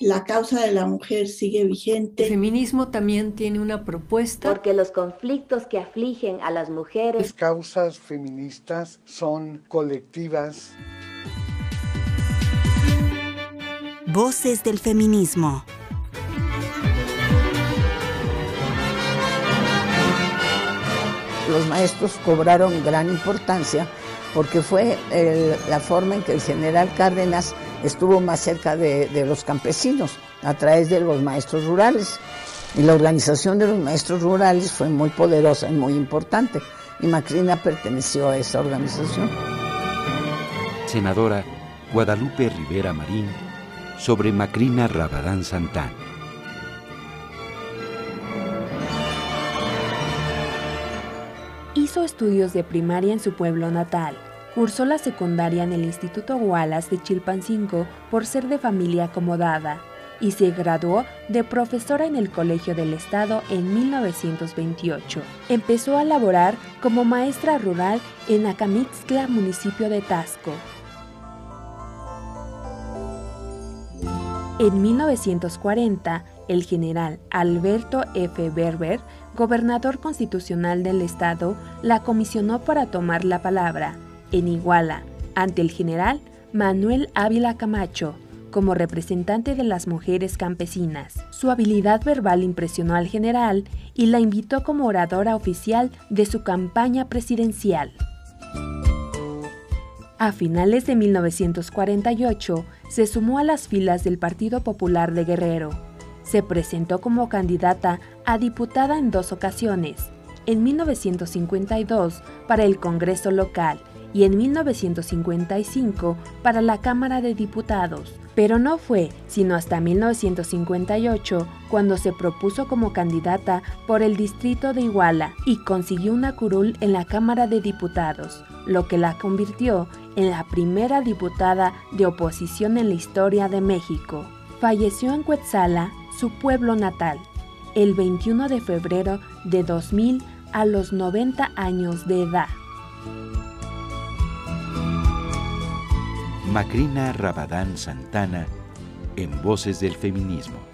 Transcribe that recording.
la causa de la mujer sigue vigente. El feminismo también tiene una propuesta. Porque los conflictos que afligen a las mujeres. Las causas feministas son colectivas. Voces del feminismo. Los maestros cobraron gran importancia porque fue la forma en que el general Cárdenas estuvo más cerca de, de los campesinos a través de los maestros rurales. Y la organización de los maestros rurales fue muy poderosa y muy importante. Y Macrina perteneció a esa organización. Senadora Guadalupe Rivera Marín sobre Macrina Rabadán Santán. Hizo estudios de primaria en su pueblo natal. Cursó la secundaria en el Instituto Wallace de Chilpancingo por ser de familia acomodada y se graduó de profesora en el Colegio del Estado en 1928. Empezó a laborar como maestra rural en Acamixtla, municipio de Tasco. En 1940, el general Alberto F. Berber, gobernador constitucional del estado, la comisionó para tomar la palabra en Iguala ante el general Manuel Ávila Camacho como representante de las mujeres campesinas. Su habilidad verbal impresionó al general y la invitó como oradora oficial de su campaña presidencial. A finales de 1948 se sumó a las filas del Partido Popular de Guerrero. Se presentó como candidata a diputada en dos ocasiones, en 1952 para el Congreso local y en 1955 para la Cámara de Diputados, pero no fue sino hasta 1958 cuando se propuso como candidata por el distrito de Iguala y consiguió una curul en la Cámara de Diputados, lo que la convirtió en la primera diputada de oposición en la historia de México. Falleció en Cuetzala, su pueblo natal, el 21 de febrero de 2000 a los 90 años de edad. Macrina Rabadán Santana en Voces del Feminismo.